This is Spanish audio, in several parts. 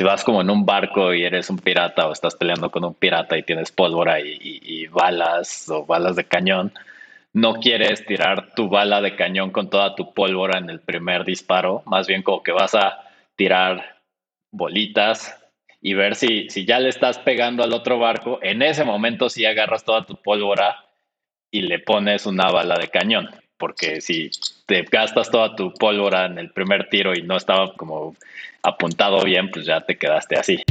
si vas como en un barco y eres un pirata o estás peleando con un pirata y tienes pólvora y, balas o balas de cañón, no quieres tirar tu bala de cañón con toda tu pólvora en el primer disparo, más bien como que vas a tirar bolitas y ver si, si ya le estás pegando al otro barco, en ese momento sí agarras toda tu pólvora y le pones una bala de cañón porque si te gastas toda tu pólvora en el primer tiro y no estaba como apuntado bien, pues ya te quedaste así.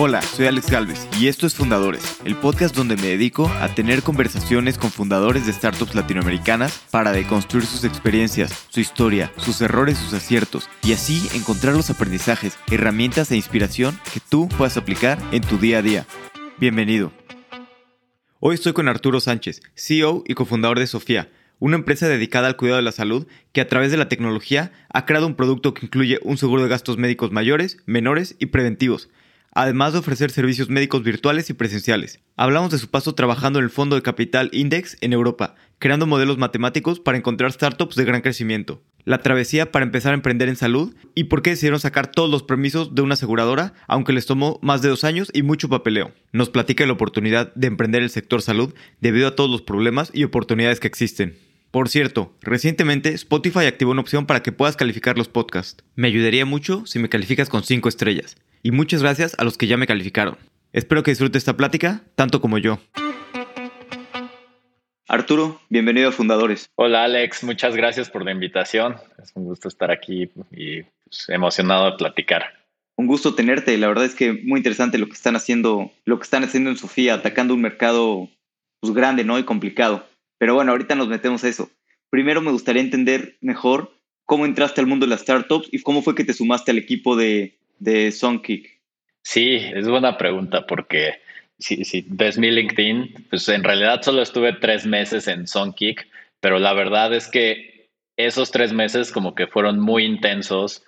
Hola, soy Alex Galvez y esto es Fundadores, el podcast donde me dedico a tener conversaciones con fundadores de startups latinoamericanas para deconstruir sus experiencias, su historia, sus errores, sus aciertos y así encontrar los aprendizajes, herramientas e inspiración que tú puedas aplicar en tu día a día. Bienvenido. Hoy estoy con Arturo Sánchez, CEO y cofundador de Sofía, una empresa dedicada al cuidado de la salud que a través de la tecnología ha creado un producto que incluye un seguro de gastos médicos mayores, menores y preventivos, además de ofrecer servicios médicos virtuales y presenciales. Hablamos de su paso trabajando en el fondo de capital Index en Europa, creando modelos matemáticos para encontrar startups de gran crecimiento, la travesía para empezar a emprender en salud y por qué decidieron sacar todos los permisos de una aseguradora, aunque les tomó más de dos años y mucho papeleo. Nos platica la oportunidad de emprender el sector salud debido a todos los problemas y oportunidades que existen. Por cierto, recientemente Spotify activó una opción para que puedas calificar los podcasts. Me ayudaría mucho si me calificas con 5 estrellas. Y muchas gracias a los que ya me calificaron. Espero que disfrutes esta plática tanto como yo. Arturo, bienvenido a Fundadores. Hola Alex, muchas gracias por la invitación. Es un gusto estar aquí y pues, emocionado de platicar. Un gusto tenerte. La verdad es que muy interesante lo que están haciendo, lo que están haciendo en Sofía, atacando un mercado pues, grande, ¿no? Y complicado. Pero bueno, ahorita nos metemos a eso. Primero me gustaría entender mejor cómo entraste al mundo de las startups y cómo fue que te sumaste al equipo de, de Songkick. Sí, es buena pregunta porque si, si ves mi LinkedIn, pues en realidad solo estuve tres meses en Songkick, pero la verdad es que esos tres meses como que fueron muy intensos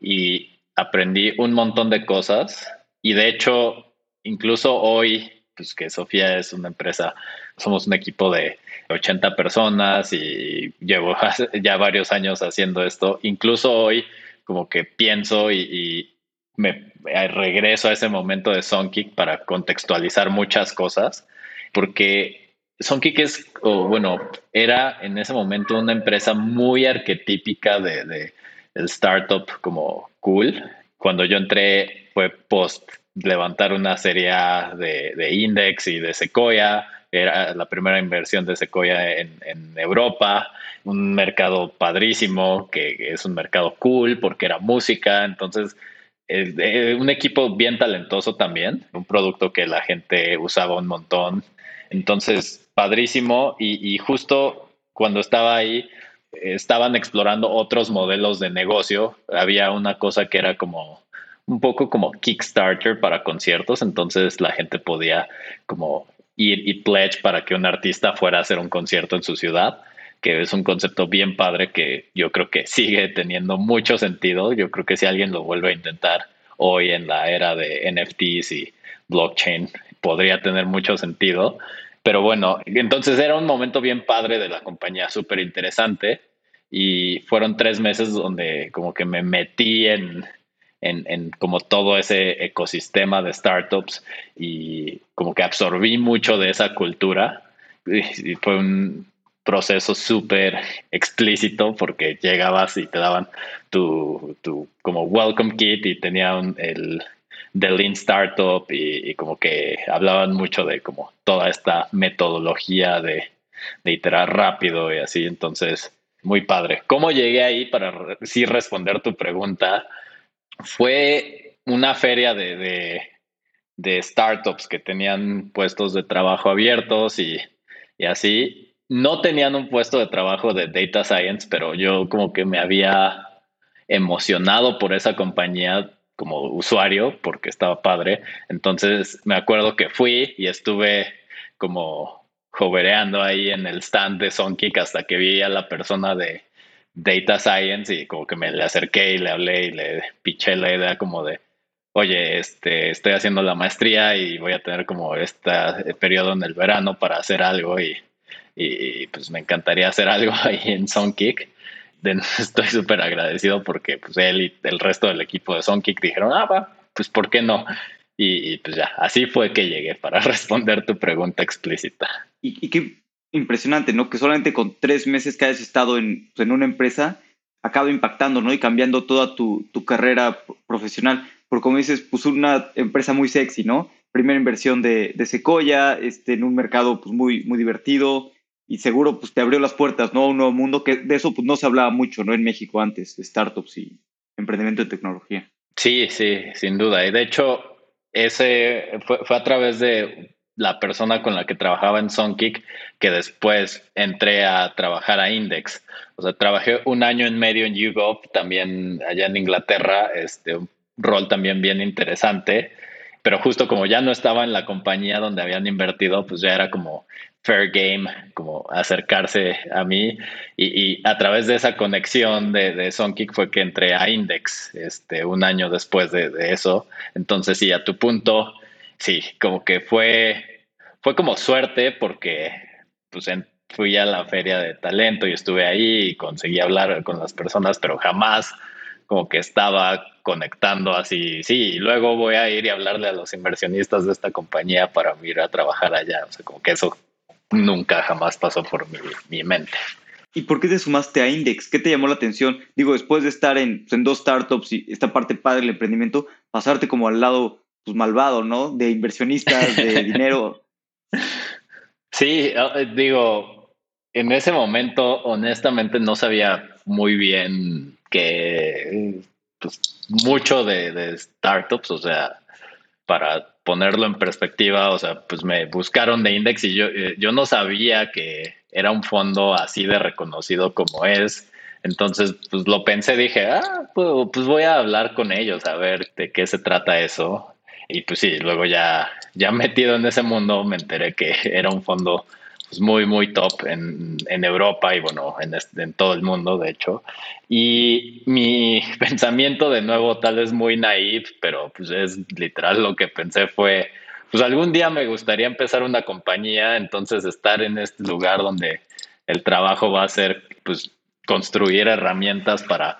y aprendí un montón de cosas y de hecho incluso hoy pues que Sofía es una empresa, somos un equipo de 80 personas y llevo ya varios años haciendo esto. Incluso hoy como que pienso y, me regreso a ese momento de Songkick para contextualizar muchas cosas, porque Songkick es, bueno, era en ese momento una empresa muy arquetípica de el startup como cool. Cuando yo entré fue post levantar una serie de, de Index y de Sequoia. Era la primera inversión de Sequoia en, Europa, un mercado padrísimo, que es un mercado cool porque era música, entonces un equipo bien talentoso también, un producto que la gente usaba un montón, entonces padrísimo. Y, justo cuando estaba ahí estaban explorando otros modelos de negocio, había una cosa que era como un poco como Kickstarter para conciertos, entonces la gente podía como y, pledge para que un artista fuera a hacer un concierto en su ciudad, que es un concepto bien padre que yo creo que sigue teniendo mucho sentido. Yo creo que si alguien lo vuelve a intentar hoy en la era de NFTs y blockchain, podría tener mucho sentido. Pero bueno, entonces era un momento bien padre de la compañía, súper interesante. Y fueron tres meses donde como que me metí en, en, como todo ese ecosistema de startups y como que absorbí mucho de esa cultura. Y, fue un proceso súper explícito porque llegabas y te daban tu, tu como welcome kit y tenían el de Lean Startup y, como que hablaban mucho de como toda esta metodología de, de iterar rápido y así. Entonces, muy padre. ¿Cómo llegué ahí para sí responder tu pregunta? fue una feria de, de, startups que tenían puestos de trabajo abiertos y, y, así. No tenían un puesto de trabajo de data science, pero yo como que me había emocionado por esa compañía como usuario porque estaba padre. Entonces me acuerdo que fui y estuve como jovereando ahí en el stand de Songkick hasta que vi a la persona de, data science y como que me le acerqué y le hablé y le piché la idea como de, oye, este, estoy haciendo la maestría y voy a tener como este periodo en el verano para hacer algo y, y pues me encantaría hacer algo ahí en Songkick. estoy súper agradecido porque pues él y el resto del equipo de Songkick dijeron, ah, va, pues ¿por qué no? Y, pues ya, así fue que llegué para responder tu pregunta explícita. Y, qué impresionante, ¿no? Que solamente con tres meses que hayas estado en, pues, en una empresa acaba impactando, ¿no? Y cambiando toda tu, tu carrera profesional. Porque como dices, pues una empresa muy sexy, ¿no? Primera inversión de, de Sequoia, este, en un mercado pues muy, muy divertido, y seguro pues te abrió las puertas, ¿no? A un nuevo mundo que de eso pues no se hablaba mucho, ¿no? En México antes, de startups y emprendimiento de tecnología. Sí, sí, sin duda. Y de hecho, ese fue, fue a través de la persona con la que trabajaba en Songkick que después entré a trabajar a Index. O sea, trabajé un año en medio en YouGov, también allá en Inglaterra, este, un rol también bien interesante pero justo como ya no estaba en la compañía donde habían invertido, pues ya era como fair game, como acercarse a mí. Y, a través de esa conexión de, de fue que entré a Index este, un año después de, eso. Entonces, sí, a tu punto, sí, como que fue, fue como suerte porque pues fui a la feria de talento y estuve ahí y conseguí hablar con las personas, pero jamás como que estaba conectando así, sí, y luego voy a ir y hablarle a los inversionistas de esta compañía para ir a trabajar allá. O sea, como que eso nunca jamás pasó por mi, mente. ¿Y por qué te sumaste a Index? ¿Qué te llamó la atención? Digo, después de estar en, pues, en dos startups y esta parte padre del emprendimiento, pasarte como al lado pues, malvado, ¿no? De inversionistas, de dinero. Sí, ah, eh, digo, en ese momento honestamente no sabía muy bien que pues, mucho de, startups, o sea, para ponerlo en perspectiva, o sea, pues me buscaron de Index y yo, eh, yo no sabía que era un fondo así de reconocido como es. Entonces, pues lo pensé, dije, ah, pues, pues voy a hablar con ellos a ver de qué se trata eso. Y pues sí, luego ya, ya metido en ese mundo me enteré que era un fondo pues, muy, muy top en, en Europa y bueno, en, en, todo el mundo, de hecho. Y mi pensamiento, de nuevo, tal vez muy naive, pero pues es literal lo que pensé fue, pues algún día me gustaría empezar una compañía, entonces estar en este lugar donde el trabajo va a ser, pues, construir herramientas para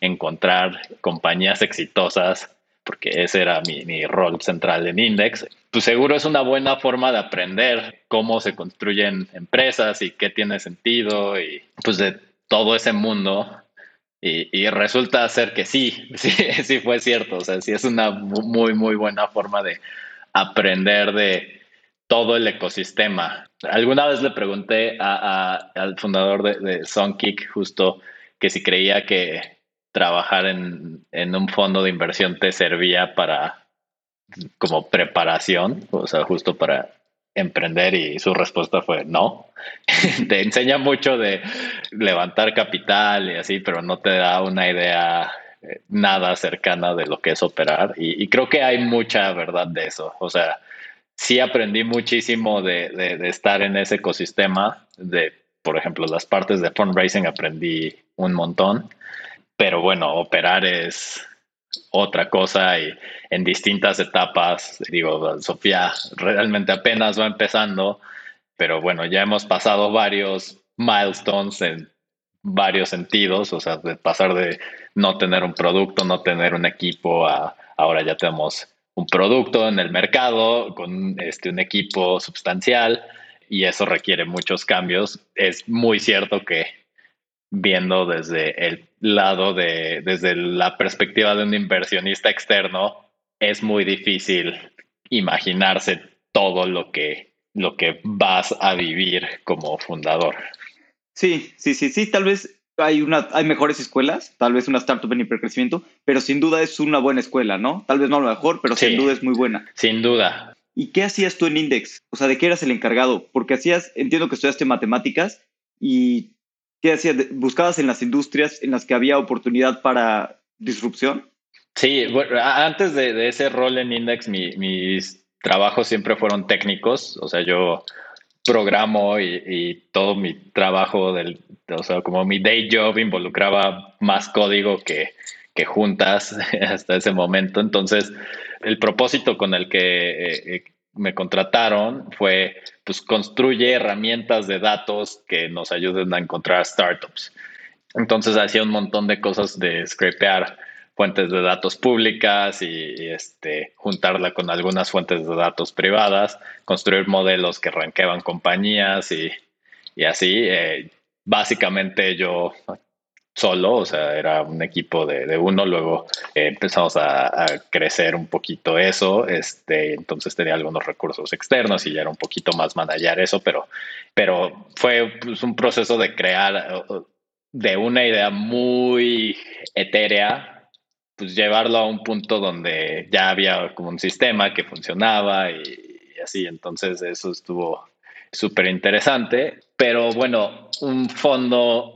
encontrar compañías exitosas porque ese era mi, rol central en Index, pues seguro es una buena forma de aprender cómo se construyen empresas y qué tiene sentido y pues de todo ese mundo. Y, resulta ser que sí, sí, sí fue cierto. O sea, sí es una muy, muy buena forma de aprender de todo el ecosistema. Alguna vez le pregunté al fundador de, de Songkick justo que si creía que trabajar en, un fondo de inversión te servía para como preparación, o sea, justo para emprender y su respuesta fue no. te enseña mucho de levantar capital y así, pero no te da una idea eh, nada cercana de lo que es operar. Y, creo que hay mucha verdad de eso. O sea, sí aprendí muchísimo de, de estar en ese ecosistema, de, por ejemplo, las partes de fundraising aprendí un montón pero bueno, operar es otra cosa y en distintas etapas, digo, Sofía realmente apenas va empezando, pero bueno, ya hemos pasado varios milestones en varios sentidos, o sea, de pasar de no tener un producto, no tener un equipo, a ahora ya tenemos un producto en el mercado con este, un equipo sustancial y eso requiere muchos cambios. Es muy cierto que viendo desde el lado de, desde la perspectiva de un inversionista externo, es muy difícil imaginarse todo lo que, lo que vas a vivir como fundador. Sí, sí, sí, sí, tal vez hay, una, hay mejores escuelas, tal vez una startup en hipercrecimiento, pero sin duda es una buena escuela, ¿no? Tal vez no lo mejor, pero sin duda es muy buena. Sin duda. ¿Y qué hacías tú en Index? O sea, ¿de qué eras el encargado? Porque hacías, entiendo que estudiaste matemáticas y ¿Qué hacías? ¿Buscabas en las industrias en las que había oportunidad para disrupción? Sí, bueno, antes de, ese rol en Index, mis trabajos siempre fueron técnicos, o sea, yo programo y, todo mi trabajo, del, o sea, como mi day job involucraba más código que, juntas hasta ese momento. Entonces, el propósito con el que eh, eh, me contrataron fue, pues construye herramientas de datos que nos ayuden a encontrar startups. Entonces hacía un montón de cosas de scrapear fuentes de datos públicas y, este, juntarla con algunas fuentes de datos privadas, construir modelos que ranqueaban compañías y, así. Eh, básicamente yo solo, o sea, era un equipo de, uno, luego eh, empezamos a, crecer un poquito eso, este, entonces tenía algunos recursos externos y ya era un poquito más manejar eso, pero, pero fue pues, un proceso de crear de una idea muy etérea pues llevarlo a un punto donde ya había como un sistema que funcionaba y, así. Entonces eso estuvo súper interesante. Pero bueno, un fondo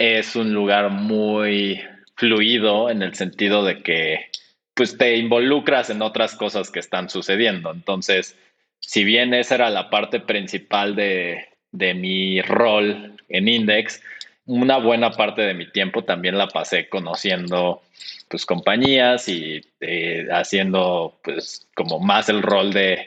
es un lugar muy fluido en el sentido de que pues te involucras en otras cosas que están sucediendo. Entonces, si bien esa era la parte principal de, de mi rol en Index, una buena parte de mi tiempo también la pasé conociendo pues compañías y eh, haciendo pues como más el rol de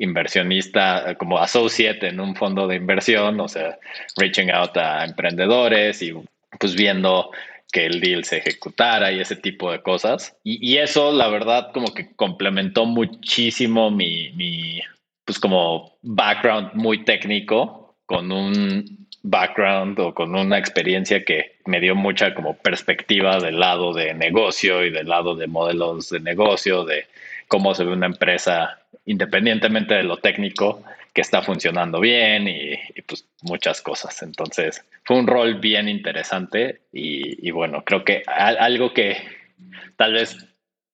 inversionista como associate en un fondo de inversión, o sea, reaching out a emprendedores y pues viendo que el deal se ejecutara y ese tipo de cosas. Y, eso, la verdad, como que complementó muchísimo mi, mi, pues como background muy técnico con un background o con una experiencia que me dio mucha como perspectiva del lado de negocio y del lado de modelos de negocio, de cómo se ve una empresa independientemente de lo técnico que está funcionando bien y, pues muchas cosas. Entonces fue un rol bien interesante y, bueno, creo que algo que tal vez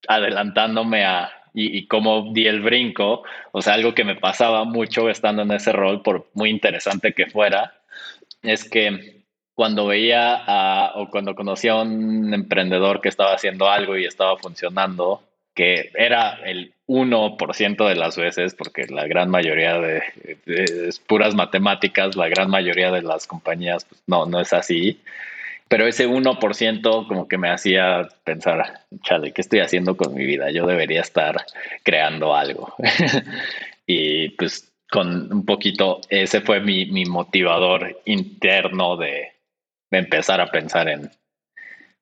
adelantándome a y, y, cómo di el brinco, o sea, algo que me pasaba mucho estando en ese rol, por muy interesante que fuera, es que cuando veía o cuando conocía a un emprendedor que estaba haciendo algo y estaba funcionando, que era el 1% de las veces, porque la gran mayoría de, es puras matemáticas, la gran mayoría de las compañías pues, no, no es así. Pero ese 1% como que me hacía pensar, chale, ¿qué estoy haciendo con mi vida? Yo debería estar creando algo. y pues con un poquito, ese fue mi, motivador interno de, empezar a pensar en,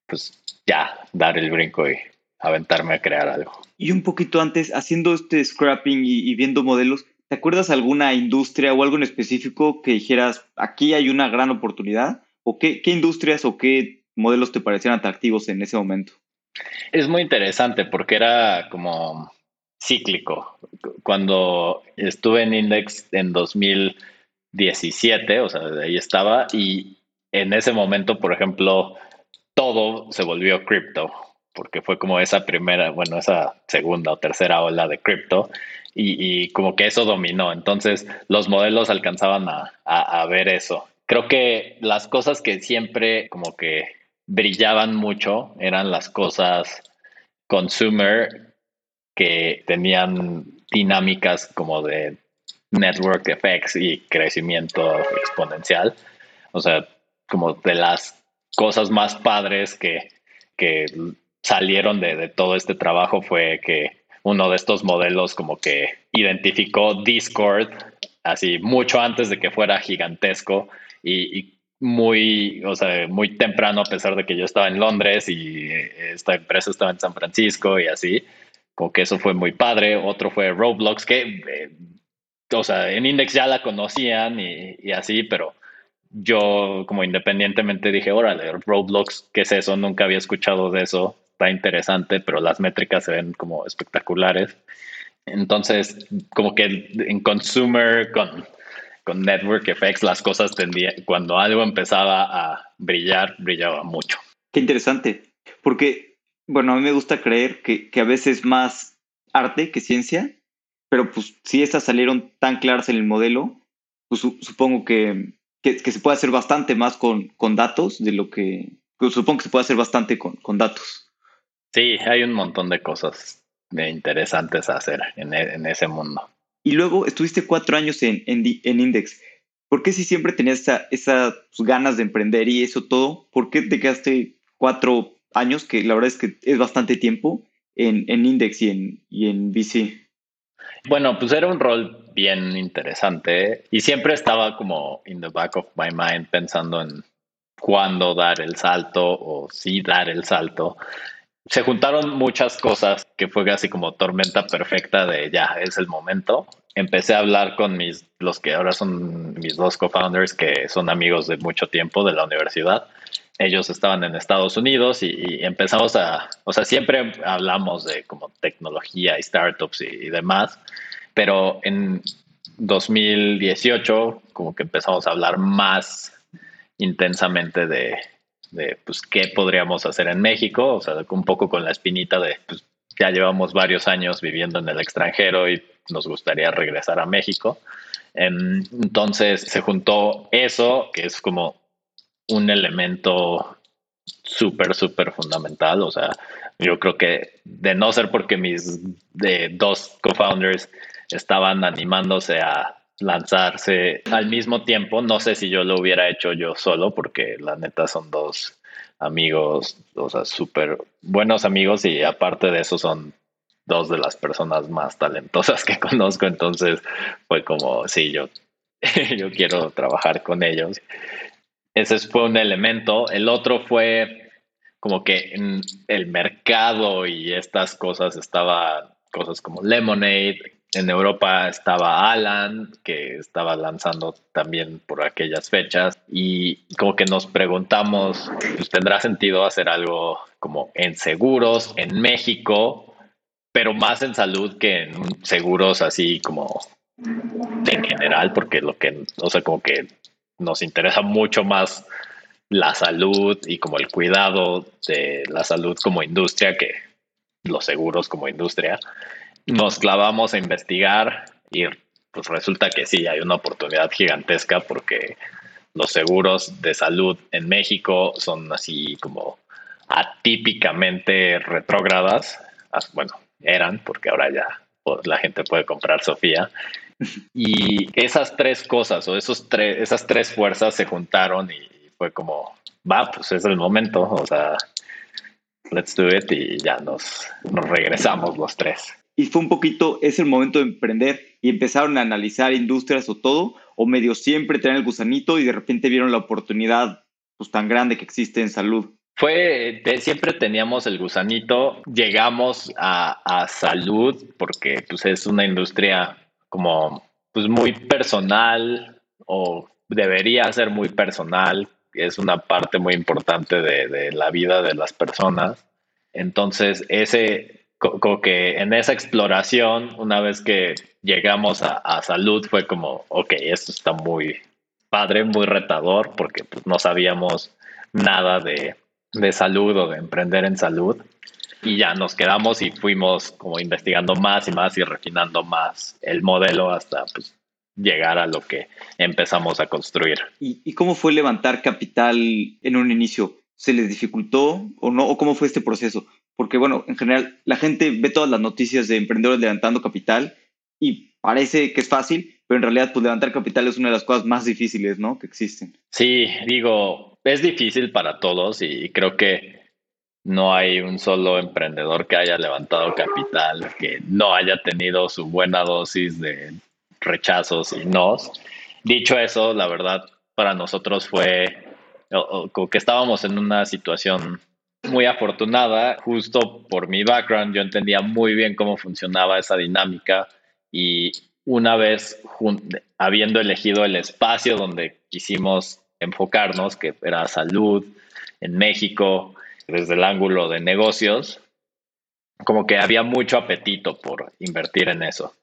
pues ya, dar el brinco y aventarme a crear algo. Y un poquito antes, haciendo este scrapping y, viendo modelos, ¿te acuerdas alguna industria o algo en específico que dijeras, aquí hay una gran oportunidad? ¿O qué, qué industrias o qué modelos te parecían atractivos en ese momento? Es muy interesante porque era como cíclico. Cuando estuve en Index en 2017, o sea, ahí estaba, y en ese momento, por ejemplo, todo se volvió cripto, porque fue como esa primera, bueno, esa segunda o tercera ola de cripto, y, como que eso dominó. Entonces, los modelos alcanzaban a, a ver eso. Creo que las cosas que siempre como que brillaban mucho eran las cosas consumer que tenían dinámicas como de network effects y crecimiento exponencial. O sea, como de las cosas más padres que, que salieron de, de, todo este trabajo fue que uno de estos modelos como que identificó Discord así mucho antes de que fuera gigantesco y, y muy, o sea, muy temprano a pesar de que yo estaba en Londres y esta empresa estaba en San Francisco y así como que eso fue muy padre. Otro fue Roblox, que, eh, o sea, en Index ya la conocían y, así, pero yo como independientemente dije, órale, Roblox, ¿qué es eso? Nunca había escuchado de eso. Está interesante, pero las métricas se ven como espectaculares. Entonces, como que en consumer, con, con network effects, las cosas tendían, cuando algo empezaba a brillar, brillaba mucho. Qué interesante, porque bueno, a mí me gusta creer que, a veces más arte que ciencia, pero pues si estas salieron tan claras en el modelo, pues supongo que, se puede hacer bastante más con, con datos de lo que, pues, supongo que se puede hacer bastante con, con datos. Sí, hay un montón de cosas interesantes a hacer en, e, en ese mundo. Y luego estuviste cuatro años en, en, en Index. ¿Por qué si siempre tenías esas esa, pues, ganas de emprender y eso todo? ¿Por qué te quedaste cuatro años, que la verdad es que es bastante tiempo, en, en Index y en, y en VC. Bueno, pues era un rol bien interesante y siempre estaba como in the back of my mind pensando en cuándo dar el salto o si dar el salto. Se juntaron muchas cosas que fue casi como tormenta perfecta de ya, es el momento. Empecé a hablar con mis, los que ahora son mis dos co-founders, que son amigos de mucho tiempo de la universidad. Ellos estaban en Estados Unidos y, empezamos a, o sea, siempre hablamos de como tecnología y startups y, y demás, pero en 2018 como que empezamos a hablar más intensamente de, de pues, qué podríamos hacer en México, o sea, un poco con la espinita de, pues, ya llevamos varios años viviendo en el extranjero y nos gustaría regresar a México. Em, entonces se juntó eso, que es como un elemento súper, súper fundamental. O sea, yo creo que de no ser porque mis de dos co-founders estaban animándose a lanzarse al mismo tiempo. No sé si yo lo hubiera hecho yo solo, porque la neta son dos amigos, o sea, súper buenos amigos y aparte de eso son dos de las personas más talentosas que conozco. Entonces fue como, sí, yo, yo quiero trabajar con ellos. Ese fue un elemento. El otro fue como que en el mercado y estas cosas estaba cosas como Lemonade, en Europa estaba Alan, que estaba lanzando también por aquellas fechas, y como que nos preguntamos, pues, ¿tendrá sentido hacer algo como en seguros en México, pero más en salud que en seguros así como en general, porque lo que, o sea, como que nos interesa mucho más la salud y como el cuidado de la salud como industria que los seguros como industria nos clavamos a investigar y pues resulta que sí, hay una oportunidad gigantesca porque los seguros de salud en México son así como atípicamente retrógradas. Bueno, eran, porque ahora ya pues, la gente puede comprar Sofía. Y esas tres cosas o esos tres, esas tres fuerzas se juntaron y fue como, va, pues es el momento, o sea, let's do it y ya nos, nos regresamos los tres y fue un poquito, es el momento de emprender y empezaron a analizar industrias o todo, o medio siempre tenían el gusanito y de repente vieron la oportunidad pues tan grande que existe en salud. Fue, siempre teníamos el gusanito, llegamos a, a, salud porque pues es una industria como pues muy personal o debería ser muy personal, es una parte muy importante de, de la vida de las personas. Entonces, ese, como que en esa exploración, una vez que llegamos a, salud, fue como, ok, esto está muy padre, muy retador, porque pues, no sabíamos nada de, de salud o de emprender en salud. Y ya nos quedamos y fuimos como investigando más y más y refinando más el modelo hasta pues, llegar a lo que empezamos a construir. ¿Y, ¿Y, cómo fue levantar capital en un inicio? ¿Se les dificultó o no? ¿O cómo fue este proceso? Porque bueno, en general la gente ve todas las noticias de emprendedores levantando capital y parece que es fácil, pero en realidad pues levantar capital es una de las cosas más difíciles, ¿no? Que existen. Sí, digo, es difícil para todos y creo que no hay un solo emprendedor que haya levantado capital que no haya tenido su buena dosis de rechazos y nos. Dicho eso, la verdad para nosotros fue como que estábamos en una situación muy afortunada, justo por mi background, yo entendía muy bien cómo funcionaba esa dinámica y una vez habiendo elegido el espacio donde quisimos enfocarnos, que era salud en México, desde el ángulo de negocios, como que había mucho apetito por invertir en eso.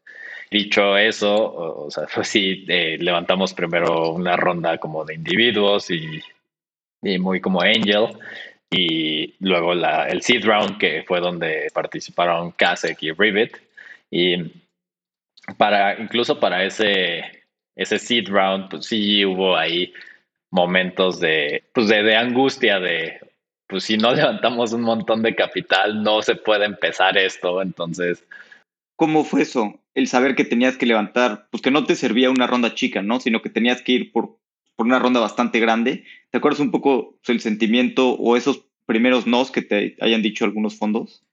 Dicho eso, o sea, pues sí, eh, levantamos primero una ronda como de individuos y, y muy como angel, y luego la, el seed round, que fue donde participaron Kasek y Rivet. Y para, incluso para ese, ese seed round, pues sí hubo ahí momentos de, pues de, de angustia, de, pues si no levantamos un montón de capital, no se puede empezar esto, entonces... ¿Cómo fue eso? El saber que tenías que levantar, pues que no te servía una ronda chica, ¿no? Sino que tenías que ir por por una ronda bastante grande. ¿Te acuerdas un poco el sentimiento o esos primeros nos que te hayan dicho algunos fondos?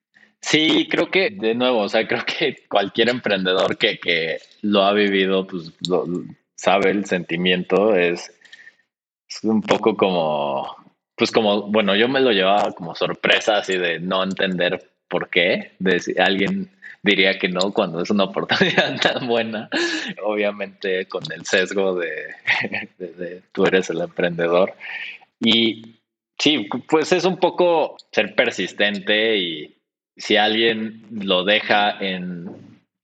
Sí, creo que, de nuevo, o sea, creo que cualquier emprendedor que, que lo ha vivido, pues sabe el sentimiento, es, es, un poco como pues como, bueno, yo me lo llevaba como sorpresa así de no entender por qué. De si alguien diría que no cuando es una oportunidad tan buena. Obviamente con el sesgo de, de tú eres el emprendedor. Y sí, pues es un poco ser persistente y si alguien lo deja en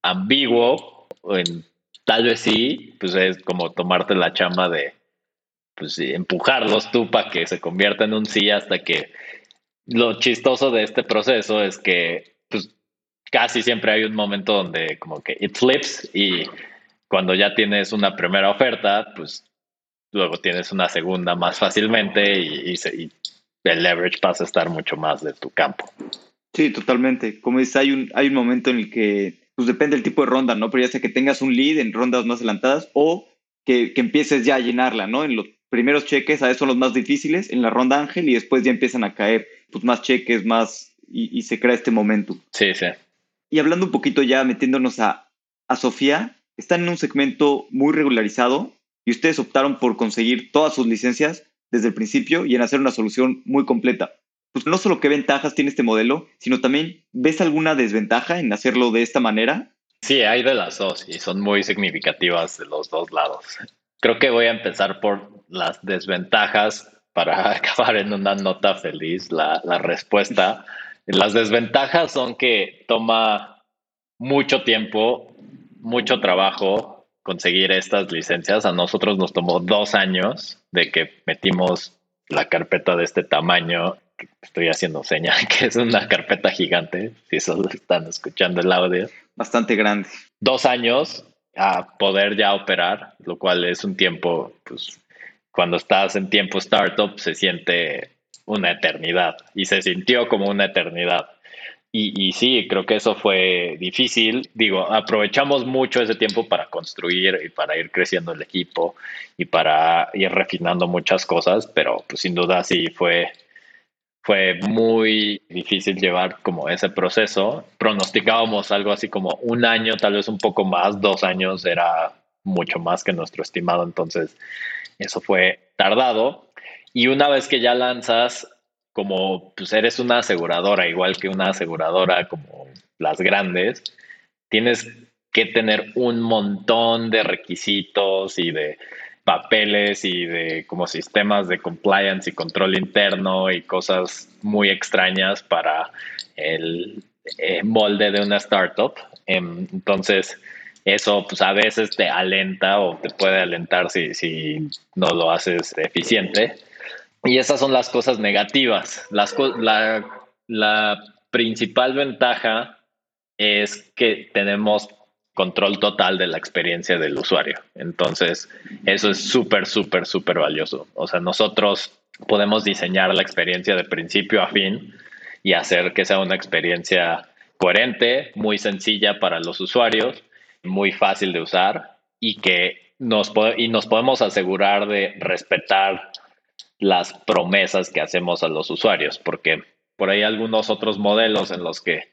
ambiguo o en tal vez sí, pues es como tomarte la chamba de pues empujarlos tú para que se convierta en un sí hasta que lo chistoso de este proceso es que casi siempre hay un momento donde como que it flips y cuando ya tienes una primera oferta, pues luego tienes una segunda más fácilmente y, y el leverage pasa a estar mucho más de tu campo. Sí, totalmente. Como dices, hay un, hay un momento en el que, pues depende del tipo de ronda, ¿no? Pero ya sea que tengas un lead en rondas más adelantadas o que, que empieces ya a llenarla, ¿no? En los primeros cheques, a veces son los más difíciles en la ronda ángel y después ya empiezan a caer pues más cheques, más y, se crea este momento. Sí, sí. Y hablando un poquito ya, metiéndonos a, a Sofía, están en un segmento muy regularizado y ustedes optaron por conseguir todas sus licencias desde el principio y en hacer una solución muy completa pues no solo qué ventajas tiene este modelo, sino también, ¿ves alguna desventaja en hacerlo de esta manera? Sí, hay de las dos y son muy significativas de los dos lados. Creo que voy a empezar por las desventajas para acabar en una nota feliz la, la respuesta. Las desventajas son que toma mucho tiempo, mucho trabajo conseguir estas licencias. A nosotros nos tomó dos años de que metimos la carpeta de este tamaño estoy haciendo señal, que es una carpeta gigante, si solo están escuchando el audio. Bastante grande. Dos años a poder ya operar, lo cual es un tiempo, pues cuando estás en tiempo startup se siente una eternidad y se sintió como una eternidad. Y, y, sí, creo que eso fue difícil. Digo, aprovechamos mucho ese tiempo para construir y para ir creciendo el equipo y para ir refinando muchas cosas, pero pues sin duda sí fue fue muy difícil llevar como ese proceso. Pronosticábamos algo así como un año, tal vez un poco más, dos años era mucho más que nuestro estimado, entonces eso fue tardado. Y una vez que ya lanzas, como pues eres una aseguradora, igual que una aseguradora como las grandes, tienes que tener un montón de requisitos y de papeles y de como sistemas de compliance y control interno y cosas muy extrañas para el eh, molde de una startup. Em, entonces, eso pues a veces te alenta o te puede alentar si, si no lo haces eficiente. Y esas son las cosas negativas. La, la principal ventaja es que tenemos control total de la experiencia del usuario. Entonces, eso es súper, súper, súper valioso. O sea, nosotros podemos diseñar la experiencia de principio a fin y hacer que sea una experiencia coherente, muy sencilla para los usuarios, muy fácil de usar y que nos, y nos podemos asegurar de respetar las promesas que hacemos a los usuarios, porque por ahí algunos otros modelos en los que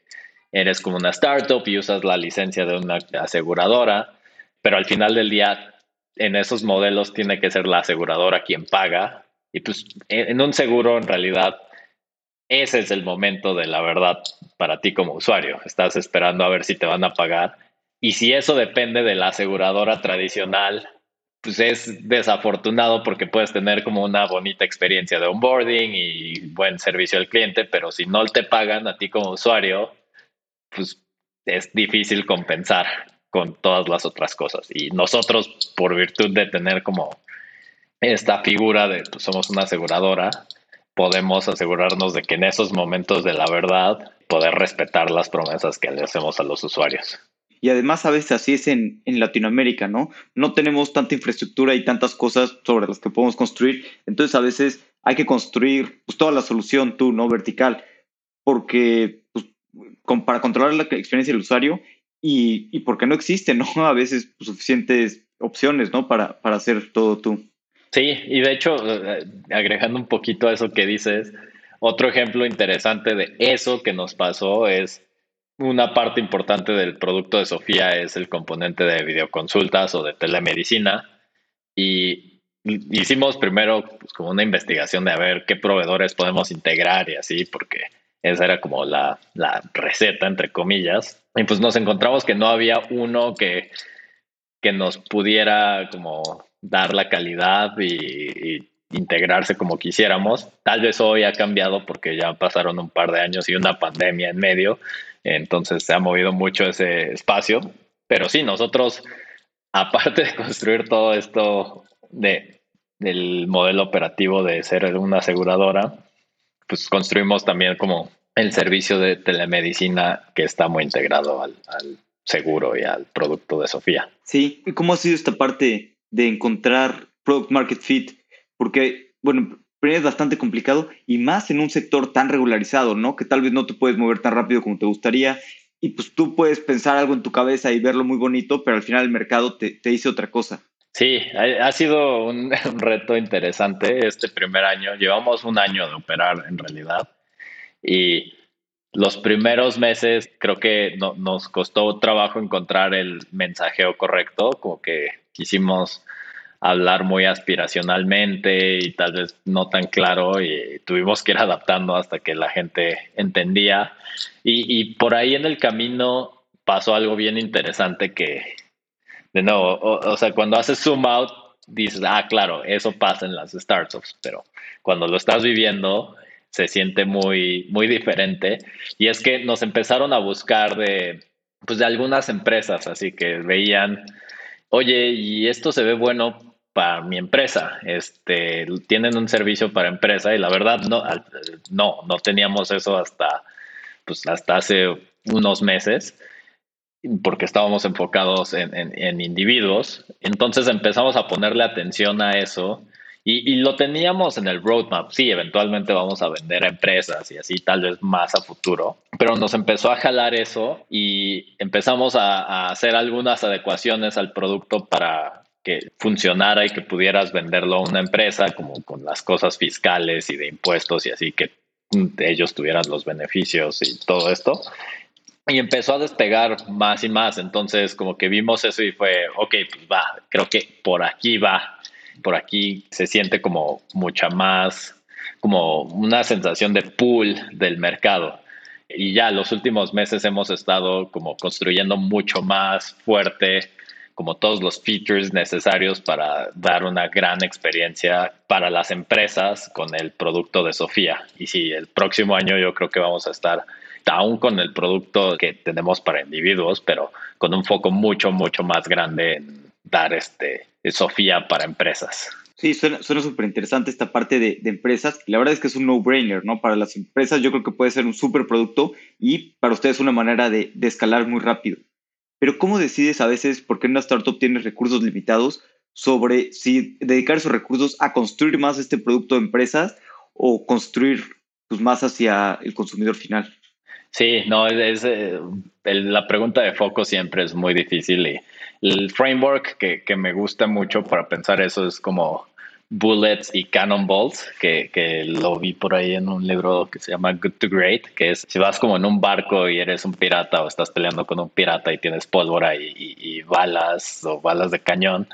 eres como una startup y usas la licencia de una aseguradora, pero al final del día en esos modelos tiene que ser la aseguradora quien paga y pues en un seguro en realidad ese es el momento de la verdad para ti como usuario. Estás esperando a ver si te van a pagar y si eso depende de la aseguradora tradicional, pues es desafortunado porque puedes tener como una bonita experiencia de onboarding y buen servicio al cliente, pero si no te pagan a ti como usuario, pues es difícil compensar con todas las otras cosas. Y nosotros, por virtud de tener como esta figura de pues, somos una aseguradora, podemos asegurarnos de que en esos momentos de la verdad poder respetar las promesas que le hacemos a los usuarios. Y además a veces así es en, en, Latinoamérica, ¿no? No tenemos tanta infraestructura y tantas cosas sobre las que podemos construir. Entonces a veces hay que construir pues, toda la solución tú, ¿no? Vertical. Porque pues, para controlar la experiencia del usuario y, y porque no existen, ¿no? A veces pues, suficientes opciones, ¿no? Para, para hacer todo tú. Sí, y de hecho, eh, agregando un poquito a eso que dices, otro ejemplo interesante de eso que nos pasó es una parte importante del producto de Sofía es el componente de videoconsultas o de telemedicina. Y hicimos primero pues, como una investigación de a ver qué proveedores podemos integrar y así, porque esa era como la, la receta, entre comillas. Y pues nos encontramos que no había uno que, que nos pudiera como dar la calidad y, integrarse como quisiéramos. Tal vez hoy ha cambiado porque ya pasaron un par de años y una pandemia en medio, entonces se ha movido mucho ese espacio. Pero sí, nosotros, aparte de construir todo esto de, del modelo operativo de ser una aseguradora, pues construimos también como el servicio de telemedicina que está muy integrado al, al seguro y al producto de Sofía. Sí, ¿y cómo ha sido esta parte de encontrar product market fit? Porque, bueno, es bastante complicado y más en un sector tan regularizado, ¿no? Que tal vez no te puedes mover tan rápido como te gustaría y pues tú puedes pensar algo en tu cabeza y verlo muy bonito, pero al final el mercado te, te dice otra cosa. Sí, ha, sido un, reto interesante este primer año. Llevamos un año de operar en realidad y los primeros meses creo que no, nos costó trabajo encontrar el mensajeo correcto, como que quisimos hablar muy aspiracionalmente y tal vez no tan claro y tuvimos que ir adaptando hasta que la gente entendía. Y, por ahí en el camino pasó algo bien interesante que, de nuevo, o, sea, cuando haces zoom out, dices, ah, claro, eso pasa en las startups, pero cuando lo estás viviendo, se siente muy, muy diferente. Y es que nos empezaron a buscar de, pues de algunas empresas, así que veían, oye, y esto se ve bueno para mi empresa, este, tienen un servicio para empresa y la verdad no, no, no teníamos eso hasta, pues hasta hace unos meses porque estábamos enfocados en, en individuos. Entonces empezamos a ponerle atención a eso y, lo teníamos en el roadmap. Sí, eventualmente vamos a vender a empresas y así, tal vez más a futuro. Pero nos empezó a jalar eso y empezamos a, hacer algunas adecuaciones al producto para que funcionara y que pudieras venderlo a una empresa, como con las cosas fiscales y de impuestos y así, que ellos tuvieran los beneficios y todo esto. Y empezó a despegar más y más. Entonces, como que vimos eso y fue, ok, pues va, creo que por aquí va por aquí se siente como mucha más, como una sensación de pool del mercado. Y ya los últimos meses hemos estado como construyendo mucho más fuerte como todos los features necesarios para dar una gran experiencia para las empresas con el producto de Sofía. Y sí, el próximo año yo creo que vamos a estar aún con el producto que tenemos para individuos, pero con un foco mucho, mucho más grande en dar este Sofía para empresas. Sí, suena súper interesante esta parte de, empresas. La verdad es que es un no-brainer, ¿no? Para las empresas yo creo que puede ser un súper producto y para ustedes una manera de, de, escalar muy rápido. Pero ¿cómo decides a veces, porque en una startup tienes recursos limitados, sobre si dedicar esos recursos a construir más este producto de empresas o construir pues, más hacia el consumidor final? Sí, no, es, eh, la pregunta de foco siempre es muy difícil y el framework que, que, me gusta mucho para pensar eso es como bullets y cannonballs, que, que lo vi por ahí en un libro que se llama Good to Great, que es si vas como en un barco y eres un pirata o estás peleando con un pirata y tienes pólvora y, balas o balas de cañón,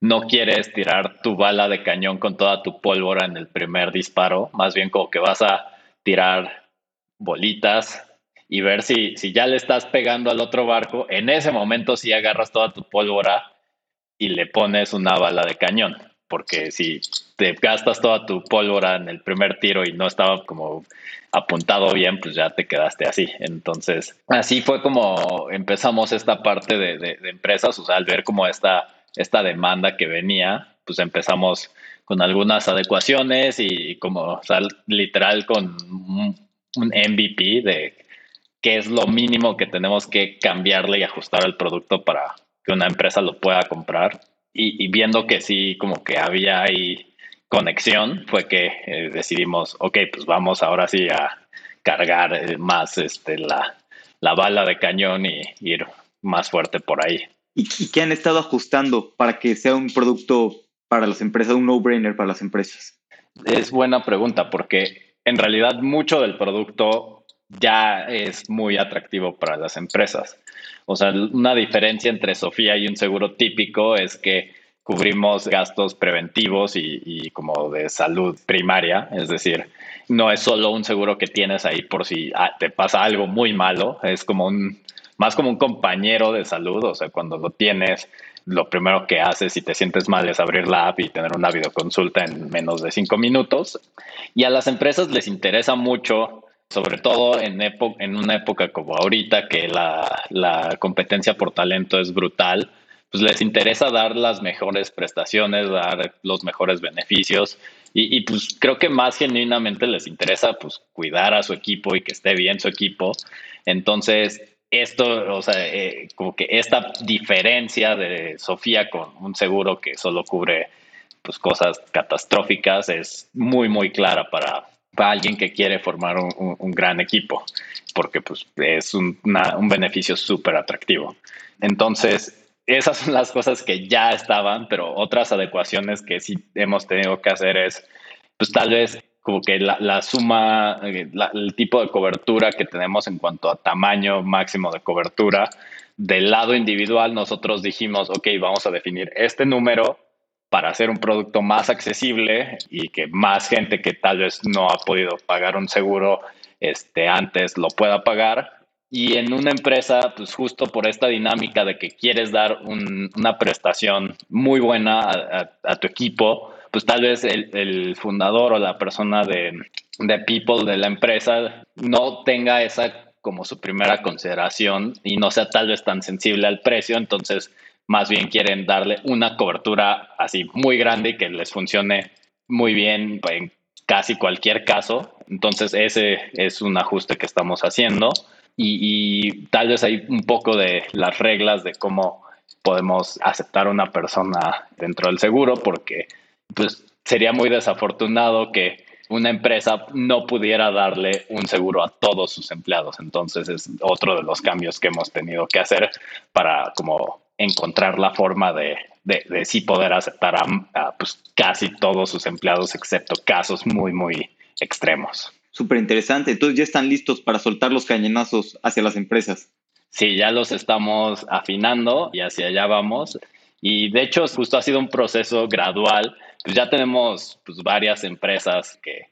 no quieres tirar tu bala de cañón con toda tu pólvora en el primer disparo, más bien como que vas a tirar bolitas y ver si, si ya le estás pegando al otro barco, en ese momento sí agarras toda tu pólvora y le pones una bala de cañón. Porque si te gastas toda tu pólvora en el primer tiro y no estaba como apuntado bien, pues ya te quedaste así. Entonces, así fue como empezamos esta parte de, empresas, o sea, al ver como esta, esta demanda que venía, pues empezamos con algunas adecuaciones y como, o sea, literal con un MVP de qué es lo mínimo que tenemos que cambiarle y ajustar al producto para que una empresa lo pueda comprar. Y, viendo que sí, como que había ahí conexión, fue que eh, decidimos, ok, pues vamos ahora sí a cargar eh, más este, la, la bala de cañón y ir más fuerte por ahí. ¿Y, qué han estado ajustando para que sea un producto para las empresas, un no-brainer para las empresas? Es buena pregunta porque en realidad mucho del producto ya es muy atractivo para las empresas. O sea, una diferencia entre Sofía y un seguro típico es que cubrimos gastos preventivos y, como de salud primaria, es decir, no es solo un seguro que tienes ahí por si ah, te pasa algo muy malo, es como un, más como un compañero de salud, o sea, cuando lo tienes, lo primero que haces si te sientes mal es abrir la app y tener una videoconsulta en menos de cinco minutos. Y a las empresas les interesa mucho, sobre todo en, en una época como ahorita, que la, la competencia por talento es brutal pues les interesa dar las mejores prestaciones, dar los mejores beneficios y, pues creo que más genuinamente les interesa pues cuidar a su equipo y que esté bien su equipo. Entonces, esto, o sea, eh, como que esta diferencia de Sofía con un seguro que solo cubre pues cosas catastróficas es muy, muy clara para, para alguien que quiere formar un, gran equipo, porque pues es un, un beneficio súper atractivo. Entonces, esas son las cosas que ya estaban, pero otras adecuaciones que sí hemos tenido que hacer es, pues tal vez como que la, suma, eh, el tipo de cobertura que tenemos en cuanto a tamaño máximo de cobertura, del lado individual nosotros dijimos, ok, vamos a definir este número para hacer un producto más accesible y que más gente que tal vez no ha podido pagar un seguro este, antes lo pueda pagar. Y en una empresa, pues justo por esta dinámica de que quieres dar una prestación muy buena a, tu equipo, pues tal vez el, fundador o la persona de, de people de la empresa no tenga esa como su primera consideración y no sea tal vez tan sensible al precio, entonces más bien quieren darle una cobertura así muy grande y que les funcione muy bien en casi cualquier caso. Entonces ese es un ajuste que estamos haciendo y, tal vez hay un poco de las reglas de cómo podemos aceptar a una persona dentro del seguro, porque pues sería muy desafortunado que una empresa no pudiera darle un seguro a todos sus empleados. Entonces es otro de los cambios que hemos tenido que hacer para como encontrar la forma de, de, sí poder aceptar a, pues, casi todos sus empleados, excepto casos muy, muy extremos súper interesante. Entonces ya están listos para soltar los cañonazos hacia las empresas. Sí, ya los estamos afinando y hacia allá vamos. Y de hecho, justo ha sido un proceso gradual. Pues ya tenemos pues, varias empresas que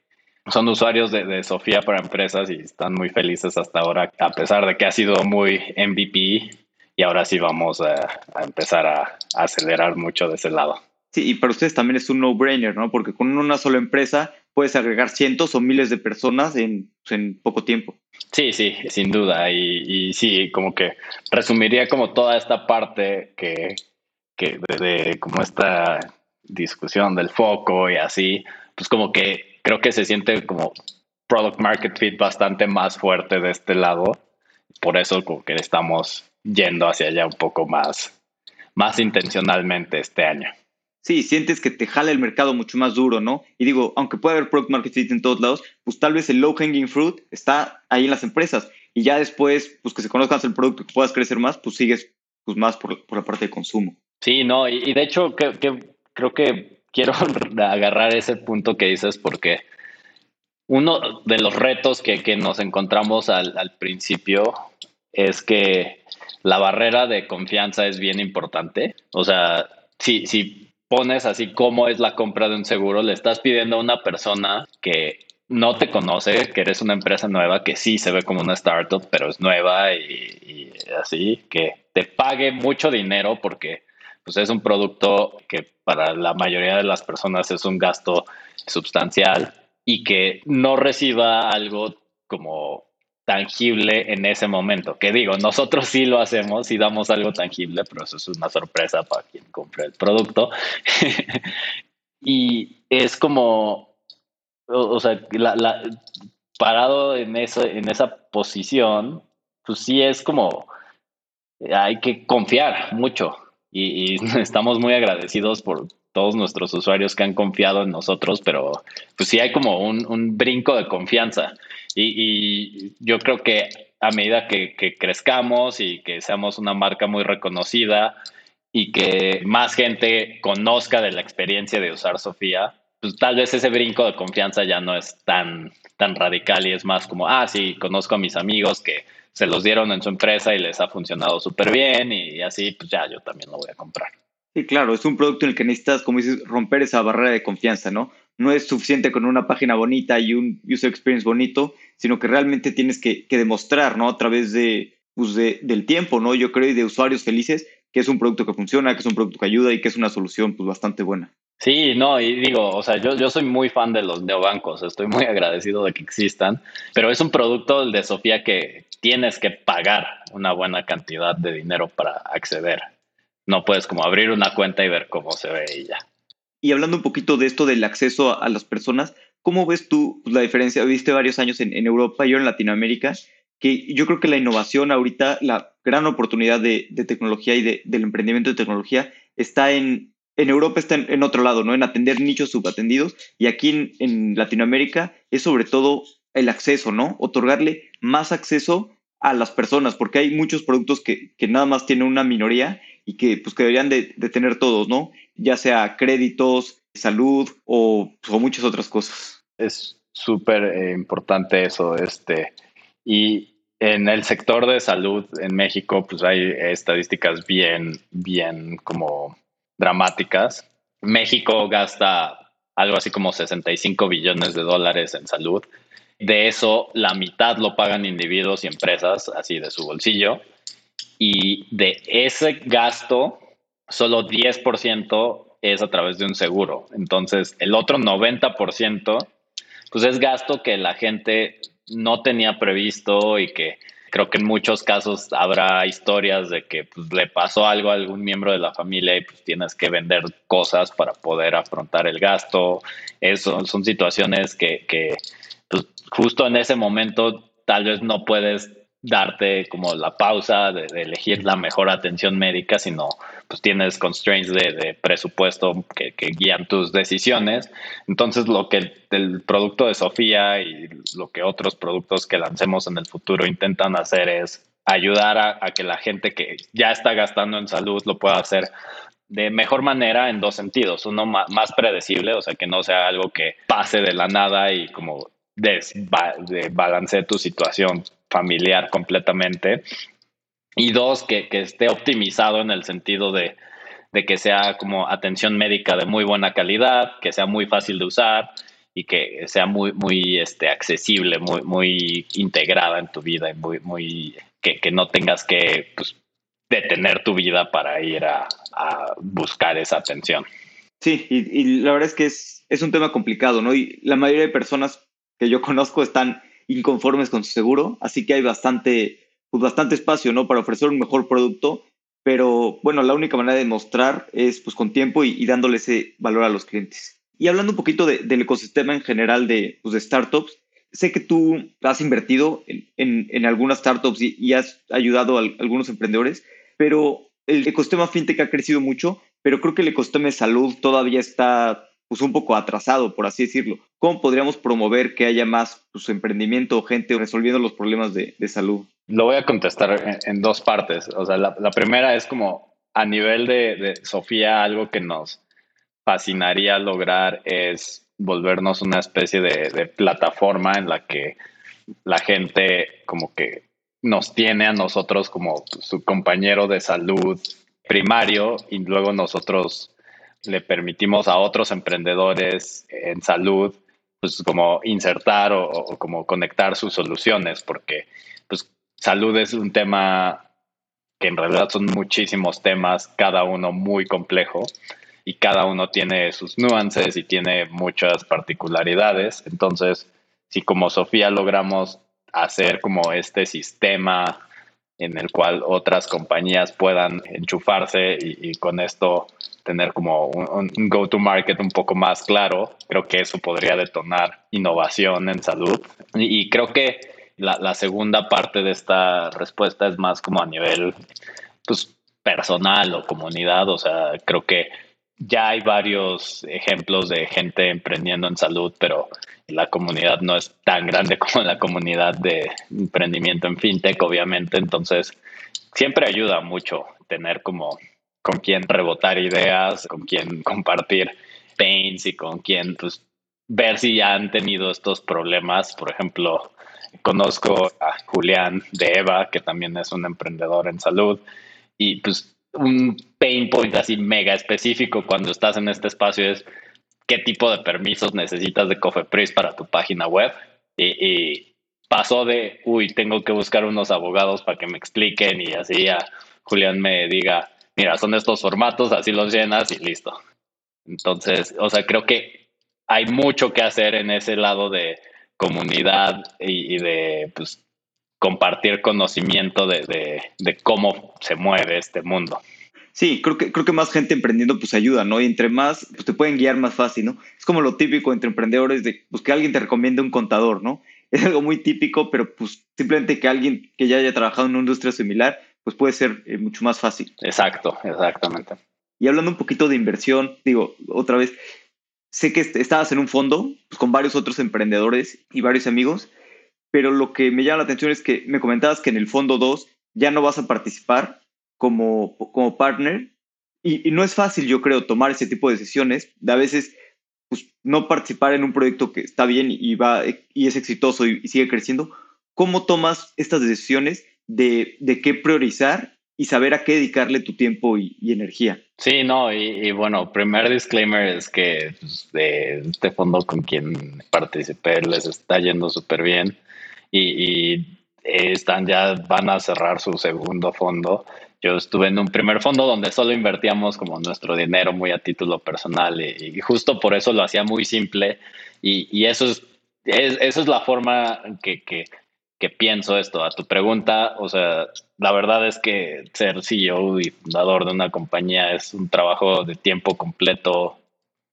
son usuarios de, Sofía para empresas y están muy felices hasta ahora, a pesar de que ha sido muy MVP. Y ahora sí vamos a, empezar a acelerar mucho de ese lado. Sí, y para ustedes también es un no-brainer, ¿no? Porque con una sola empresa puedes agregar cientos o miles de personas en, poco tiempo. Sí, sí, sin duda. Y, sí, como que resumiría como toda esta parte que, que de, como esta discusión del foco y así, pues como que creo que se siente como product market fit bastante más fuerte de este lado. Por eso como que estamos yendo hacia allá un poco más, más intencionalmente este año sí, sientes que te jala el mercado mucho más duro, ¿no? Y digo, aunque puede haber product market fit en todos lados, pues tal vez el low hanging fruit está ahí en las empresas y ya después, pues que se conozcas el producto, que puedas crecer más, pues sigues pues más por, la parte de consumo. Sí, no, y, de hecho que, creo que quiero agarrar ese punto que dices porque uno de los retos que, que nos encontramos al, al principio es que la barrera de confianza es bien importante. O sea, si, si pones así como es la compra de un seguro, le estás pidiendo a una persona que no te conoce, que eres una empresa nueva, que sí se ve como una startup, pero es nueva y, así, que te pague mucho dinero porque pues es un producto que para la mayoría de las personas es un gasto sustancial y que no reciba algo como tangible en ese momento. Que digo, nosotros sí lo hacemos y damos algo tangible, pero eso es una sorpresa para quien compre el producto. y es como, o, sea, parado en, eso, en esa posición, pues sí es como, hay que confiar mucho y, estamos muy agradecidos por todos nuestros usuarios que han confiado en nosotros, pero pues sí hay como un, un brinco de confianza. Y, yo creo que a medida que, crezcamos y que seamos una marca muy reconocida y que más gente conozca de la experiencia de usar Sofía, pues tal vez ese brinco de confianza ya no es tan, tan radical y es más como, ah, sí, conozco a mis amigos que se los dieron en su empresa y les ha funcionado súper bien y así, pues ya yo también lo voy a comprar. Sí, claro, es un producto en el que necesitas, como dices, romper esa barrera de confianza, ¿no? No es suficiente con una página bonita y un user experience bonito, sino que realmente tienes que, demostrar, ¿no? A través de, pues de, del tiempo, ¿no? Yo creo, y de usuarios felices, que es un producto que funciona, que es un producto que ayuda y que es una solución, pues, bastante buena. Sí, no, y digo, o sea, yo, yo soy muy fan de los neobancos, estoy muy agradecido de que existan, pero es un producto el de Sofía que tienes que pagar una buena cantidad de dinero para acceder no puedes como abrir una cuenta y ver cómo se ve y ya. Y hablando un poquito de esto del acceso a, las personas, ¿cómo ves tú pues, la diferencia? Viste varios años en, Europa y yo en Latinoamérica, que yo creo que la innovación ahorita, la gran oportunidad de, tecnología y de, del emprendimiento de tecnología está en, en Europa está en, otro lado, ¿no? En atender nichos subatendidos y aquí en, Latinoamérica es sobre todo el acceso, ¿no? Otorgarle más acceso a las personas, porque hay muchos productos que, que nada más tienen una minoría y que, pues, que deberían de, tener todos, ¿no? Ya sea créditos, salud o, pues, muchas otras cosas. Es súper eh, importante eso, este, y en el sector de salud en México, pues hay estadísticas bien, bien como dramáticas. México gasta algo así como 65 billones de dólares en salud. De eso, la mitad lo pagan individuos y empresas, así de su bolsillo y de ese gasto, solo 10% es a través de un seguro. Entonces, el otro 90%, pues es gasto que la gente no tenía previsto y que creo que en muchos casos habrá historias de que pues, le pasó algo a algún miembro de la familia y pues tienes que vender cosas para poder afrontar el gasto. Son situaciones que, que pues, justo en ese momento tal vez no puedes darte como la pausa de, elegir la mejor atención médica, sino pues tienes constraints de, presupuesto que, guían tus decisiones. Entonces lo que el producto de Sofía y lo que otros productos que lancemos en el futuro intentan hacer es ayudar a, que la gente que ya está gastando en salud lo pueda hacer de mejor manera en dos sentidos. Uno más predecible, o sea, que no sea algo que pase de la nada y como desbalance tu situación familiar completamente. Y dos, que, esté optimizado en el sentido de, que sea como atención médica de muy buena calidad, que sea muy fácil de usar y que sea muy, muy este, accesible, muy, muy integrada en tu vida y muy, muy, que, no tengas que pues, detener tu vida para ir a, buscar esa atención. Sí, y, y, la verdad es que es, es un tema complicado, ¿no? Y la mayoría de personas que yo conozco están inconformes con su seguro, así que hay bastante, pues bastante espacio, ¿no? Para ofrecer un mejor producto, pero bueno, la única manera de mostrar es pues con tiempo y, dándole ese valor a los clientes. Y hablando un poquito del ecosistema en general de, pues, startups, sé que tú has invertido en, en, algunas startups y, y, has ayudado a algunos emprendedores, pero el ecosistema fintech ha crecido mucho, pero creo que el ecosistema de salud todavía está pues un poco atrasado, por así decirlo. ¿Cómo podríamos promover que haya más pues, emprendimiento o gente resolviendo los problemas de, salud? Lo voy a contestar en, dos partes. O sea, la, primera es como a nivel de, Sofía, algo que nos fascinaría lograr es volvernos una especie de, de plataforma en la que la gente como que nos tiene a nosotros como su compañero de salud primario y luego nosotros le permitimos a otros emprendedores en salud, pues como insertar o, como conectar sus soluciones, porque pues salud es un tema que en realidad son muchísimos temas, cada uno muy complejo y cada uno tiene sus nuances y tiene muchas particularidades. Entonces, si como Sofía logramos hacer como este sistema en el cual otras compañías puedan enchufarse y, con esto tener como un, go-to-market un poco más claro. Creo que eso podría detonar innovación en salud. Y, creo que la, segunda parte de esta respuesta es más como a nivel pues, personal o comunidad. O sea, creo que ya hay varios ejemplos de gente emprendiendo en salud, pero la comunidad no es tan grande como la comunidad de emprendimiento en fintech, obviamente. Entonces, siempre ayuda mucho tener como con quien rebotar ideas, con quien compartir pains y con quien pues, ver si ya han tenido estos problemas. Por ejemplo, conozco a Julián de Eva, que también es un emprendedor en salud, y pues un pain point así mega específico cuando estás en este espacio es qué tipo de permisos necesitas de Cofepris para tu página web. Y, pasó de, uy, tengo que buscar unos abogados para que me expliquen y así a Julián me diga, mira, son estos formatos, así los llenas y listo. Entonces, o sea, creo que hay mucho que hacer en ese lado de comunidad y, de pues, compartir conocimiento de, cómo se mueve este mundo. Sí, creo que, creo que más gente emprendiendo pues ayuda, ¿no? Y entre más, pues te pueden guiar más fácil, ¿no? Es como lo típico entre emprendedores de pues, que alguien te recomiende un contador, ¿no? Es algo muy típico, pero pues simplemente que alguien que ya haya trabajado en una industria similar, pues puede ser eh, mucho más fácil. Exacto, exactamente. Y hablando un poquito de inversión, digo, otra vez, sé que estabas en un fondo pues, con varios otros emprendedores y varios amigos, pero lo que me llama la atención es que me comentabas que en el fondo 2 ya no vas a participar como, como partner y, no es fácil, yo creo, tomar ese tipo de decisiones. De a veces, pues, no participar en un proyecto que está bien y, va, y es exitoso y, sigue creciendo. ¿Cómo tomas estas decisiones de, de qué priorizar y saber a qué dedicarle tu tiempo y, energía. Sí, no, y, bueno, primer disclaimer es que pues, de este fondo con quien participé les está yendo súper bien y, están ya van a cerrar su segundo fondo. Yo estuve en un primer fondo donde solo invertíamos como nuestro dinero muy a título personal y, justo por eso lo hacía muy simple y, eso es, eso es la forma que, que que pienso esto. A tu pregunta, o sea, la verdad es que ser CEO y fundador de una compañía es un trabajo de tiempo completo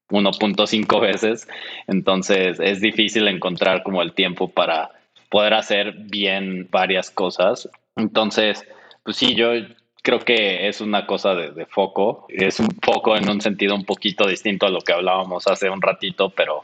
1.5 veces, entonces es difícil encontrar como el tiempo para poder hacer bien varias cosas. Entonces, pues sí, yo creo que es una cosa de, de, foco, es un poco en un sentido un poquito distinto a lo que hablábamos hace un ratito, pero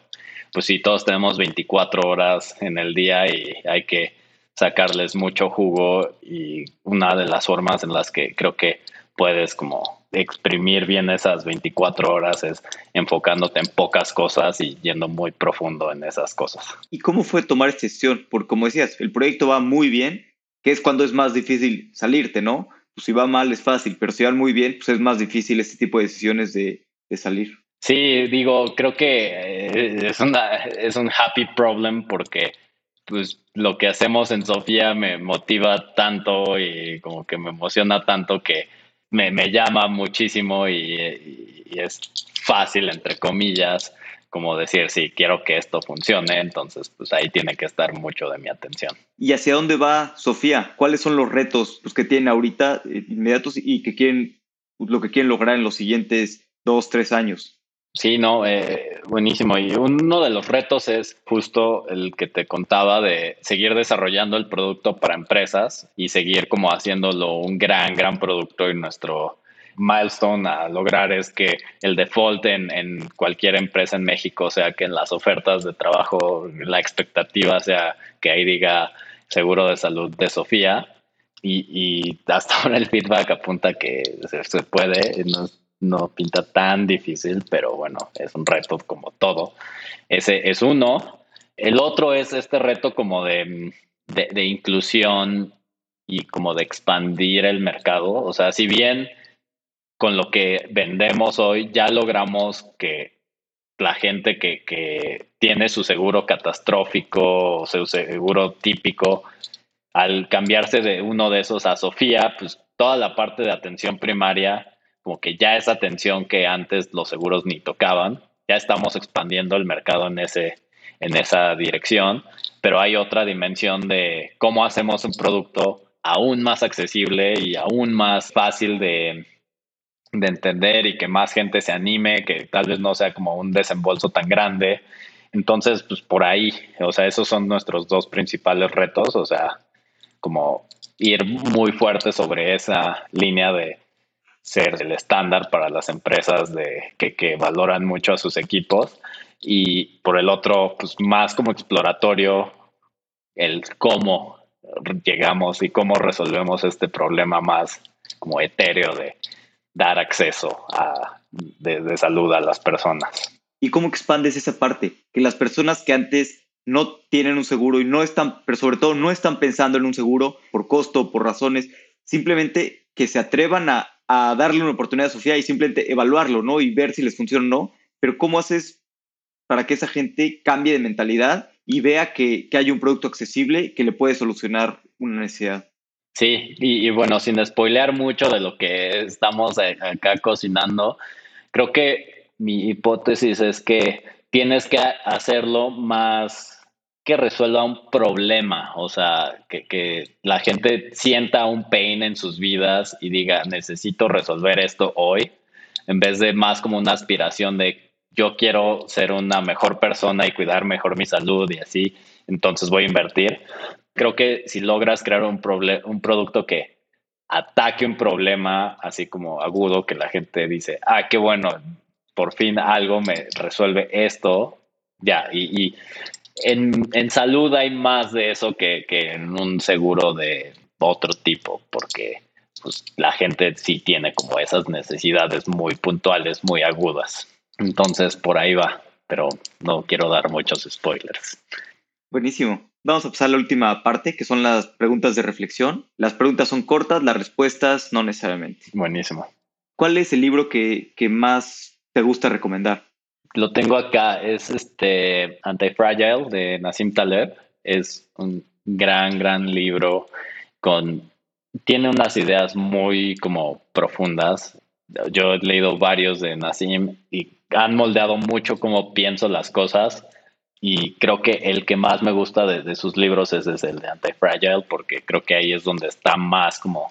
pues sí, todos tenemos 24 horas en el día y hay que sacarles mucho jugo y una de las formas en las que creo que puedes como exprimir bien esas 24 horas es enfocándote en pocas cosas y yendo muy profundo en esas cosas. ¿Y cómo fue tomar esta decisión? Porque como decías, el proyecto va muy bien, que es cuando es más difícil salirte, ¿no? Pues si va mal es fácil, pero si va muy bien, pues es más difícil este tipo de decisiones de, de salir. Sí, digo, creo que eh, es, una, es un happy problem porque pues lo que hacemos en Sofía me motiva tanto y como que me emociona tanto que me, llama muchísimo y, es fácil, entre comillas, como decir, sí, quiero que esto funcione, entonces pues ahí tiene que estar mucho de mi atención. ¿Y hacia dónde va Sofía? ¿Cuáles son los retos pues, que tienen ahorita eh, inmediatos y que quieren, lo que quieren lograr en los siguientes dos, tres años? Sí, no, eh, buenísimo. Y uno de los retos es justo el que te contaba de seguir desarrollando el producto para empresas y seguir como haciéndolo un gran, gran producto. Y nuestro milestone a lograr es que el default en, cualquier empresa en México sea que en las ofertas de trabajo la expectativa sea que ahí diga seguro de salud de Sofía. Y, y hasta ahora el feedback apunta que se puede no pinta tan difícil, pero bueno, es un reto como todo. Ese es uno. El otro es este reto como de, de, inclusión y como de expandir el mercado. O sea, si bien con lo que vendemos hoy ya logramos que la gente que, que tiene su seguro catastrófico o su seguro típico, al cambiarse de uno de esos a Sofía, pues toda la parte de atención primaria como que ya esa atención que antes los seguros ni tocaban, ya estamos expandiendo el mercado en, ese, en esa dirección, pero hay otra dimensión de cómo hacemos un producto aún más accesible y aún más fácil de, de entender y que más gente se anime, que tal vez no sea como un desembolso tan grande. Entonces, pues por ahí, o sea, esos son nuestros dos principales retos, o sea, como ir muy fuerte sobre esa línea de ser el estándar para las empresas de, que, valoran mucho a sus equipos y por el otro, pues más como exploratorio, el cómo llegamos y cómo resolvemos este problema más como etéreo de dar acceso a, de, de salud a las personas. ¿Y cómo expandes esa parte? Que las personas que antes no tienen un seguro y no están, pero sobre todo no están pensando en un seguro por costo, por razones, simplemente que se atrevan a a darle una oportunidad a Sofía y simplemente evaluarlo, ¿no? Y ver si les funciona o no. Pero ¿cómo haces para que esa gente cambie de mentalidad y vea que, hay un producto accesible que le puede solucionar una necesidad? Sí, y, bueno, sin spoilear mucho de lo que estamos acá cocinando, creo que mi hipótesis es que tienes que hacerlo más que resuelva un problema, o sea, que, la gente sienta un pain en sus vidas y diga, necesito resolver esto hoy, en vez de más como una aspiración de yo quiero ser una mejor persona y cuidar mejor mi salud y así, entonces voy a invertir. Creo que si logras crear un, producto que ataque un problema así como agudo, que la gente dice, ah, qué bueno, por fin algo me resuelve esto, ya, y en, en, salud hay más de eso que, que, en un seguro de otro tipo, porque pues, la gente sí tiene como esas necesidades muy puntuales, muy agudas. Entonces, por ahí va, pero no quiero dar muchos spoilers. Buenísimo. Vamos a pasar a la última parte, que son las preguntas de reflexión. Las preguntas son cortas, las respuestas no necesariamente. Buenísimo. ¿Cuál es el libro que, que más te gusta recomendar? Lo tengo acá, es este Antifragile de Nassim Taleb. Es un gran, gran libro con... Tiene unas ideas muy como profundas. Yo he leído varios de Nassim y han moldeado mucho cómo pienso las cosas. Y creo que el que más me gusta de, sus libros es, el de Antifragile, porque creo que ahí es donde están más como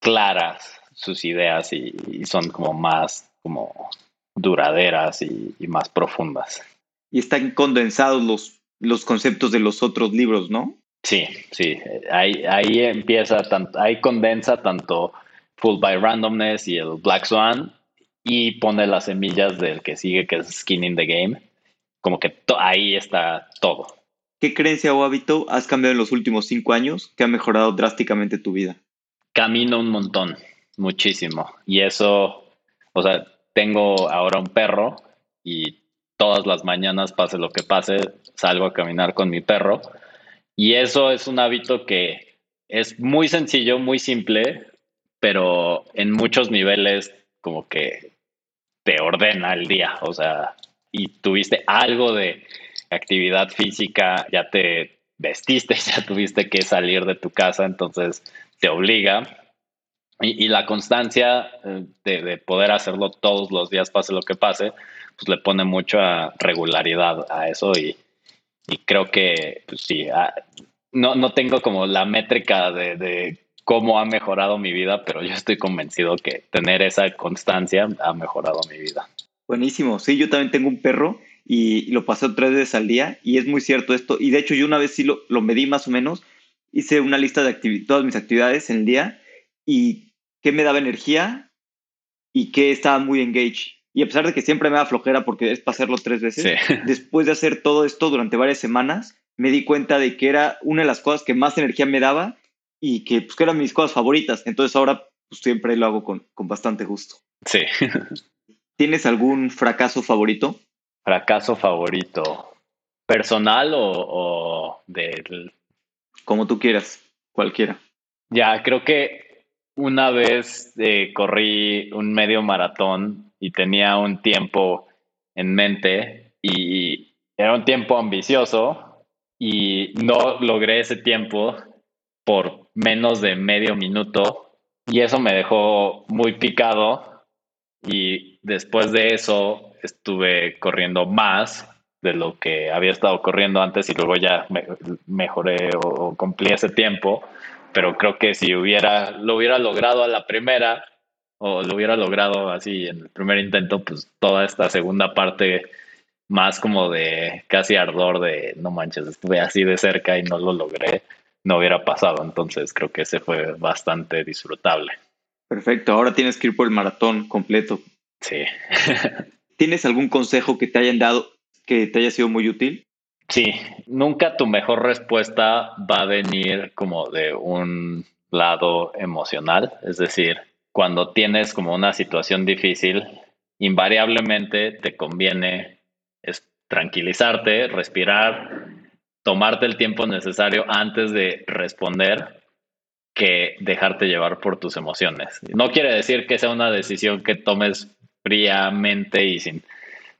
claras sus ideas y, y son como más como duraderas y, más profundas. Y están condensados los, los conceptos de los otros libros, ¿no? Sí, sí. Ahí, ahí empieza, tanto, ahí condensa tanto Full by Randomness y el Black Swan y pone las semillas del que sigue, que es Skin in the Game. Como que ahí está todo. ¿Qué creencia o hábito has cambiado en los últimos cinco años que ha mejorado drásticamente tu vida? Camino un montón, muchísimo. Y eso, o sea, tengo ahora un perro y todas las mañanas, pase lo que pase, salgo a caminar con mi perro. Y eso es un hábito que es muy sencillo, muy simple, pero en muchos niveles como que te ordena el día. O sea, y tuviste algo de actividad física, ya te vestiste, ya tuviste que salir de tu casa, entonces te obliga y, la constancia eh, de, poder hacerlo todos los días, pase lo que pase, pues le pone mucha regularidad a eso y, creo que, pues sí, ah, no, no tengo como la métrica de, cómo ha mejorado mi vida, pero yo estoy convencido que tener esa constancia ha mejorado mi vida. Buenísimo, sí, yo también tengo un perro y lo pasé tres veces al día y es muy cierto esto. Y de hecho yo una vez sí lo, lo medí más o menos, hice una lista de todas mis actividades en el día y qué me daba energía y qué estaba muy engaged. Y a pesar de que siempre me da flojera porque es para hacerlo tres veces, después de hacer todo esto durante varias semanas, me di cuenta de que era una de las cosas que más energía me daba y que, pues, que eran mis cosas favoritas. Entonces ahora pues, siempre lo hago con, con bastante gusto. Sí. ¿Tienes algún fracaso favorito? Fracaso favorito. ¿Personal o, o del...? Como tú quieras, cualquiera. Ya, creo que una vez eh, corrí un medio maratón y tenía un tiempo en mente y era un tiempo ambicioso y no logré ese tiempo por menos de medio minuto y eso me dejó muy picado y después de eso estuve corriendo más de lo que había estado corriendo antes y luego ya mejoré o cumplí ese tiempo pero creo que si hubiera, lo hubiera logrado a la primera o lo hubiera logrado así en el primer intento, pues toda esta segunda parte más como de casi ardor de no manches, estuve así de cerca y no lo logré, no hubiera pasado. Entonces creo que ese fue bastante disfrutable. Perfecto, ahora tienes que ir por el maratón completo. Sí. ¿Tienes algún consejo que te hayan dado que te haya sido muy útil? Sí, nunca tu mejor respuesta va a venir como de un lado emocional, es decir, cuando tienes como una situación difícil, invariablemente te conviene tranquilizarte, respirar, tomarte el tiempo necesario antes de responder que dejarte llevar por tus emociones. No quiere decir que sea una decisión que tomes fríamente y sin,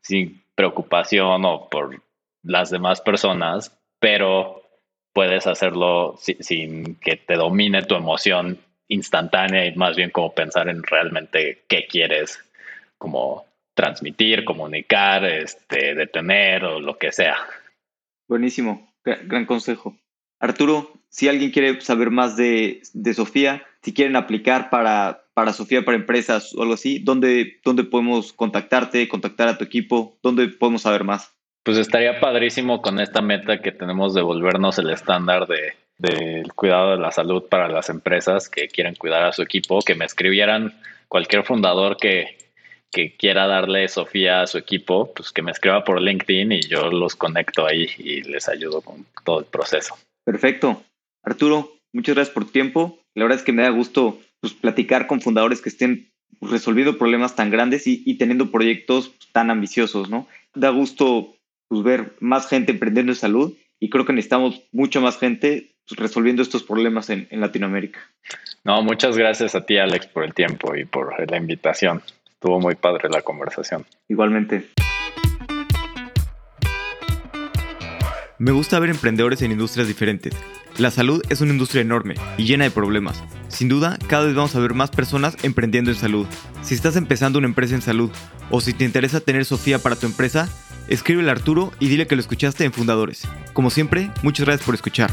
sin preocupación o por las demás personas, pero puedes hacerlo sin que te domine tu emoción instantánea y más bien como pensar en realmente qué quieres como transmitir, comunicar, este, detener o lo que sea. Buenísimo, gran consejo. Arturo, si alguien quiere saber más de, Sofía, si quieren aplicar para, para Sofía para empresas o algo así, ¿dónde, ¿dónde podemos contactarte, contactar a tu equipo? ¿Dónde podemos saber más? Pues estaría padrísimo con esta meta que tenemos de volvernos el estándar de, del cuidado de la salud para las empresas que quieren cuidar a su equipo, que me escribieran cualquier fundador que, que quiera darle Sofía a su equipo, pues que me escriba por LinkedIn y yo los conecto ahí y les ayudo con todo el proceso. Perfecto. Arturo, muchas gracias por tu tiempo. La verdad es que me da gusto pues, platicar con fundadores que estén resolviendo problemas tan grandes y, teniendo proyectos tan ambiciosos, ¿no? Da gusto pues, ver más gente emprendiendo en salud y creo que necesitamos mucha más gente pues, resolviendo estos problemas en, en, Latinoamérica. No, muchas gracias a ti, Alex, por el tiempo y por la invitación. Estuvo muy padre la conversación. Igualmente. Me gusta ver emprendedores en industrias diferentes. La salud es una industria enorme y llena de problemas. Sin duda, cada vez vamos a ver más personas emprendiendo en salud. Si estás empezando una empresa en salud o si te interesa tener Sofía para tu empresa, escríbele a Arturo y dile que lo escuchaste en Fundadores. Como siempre, muchas gracias por escuchar.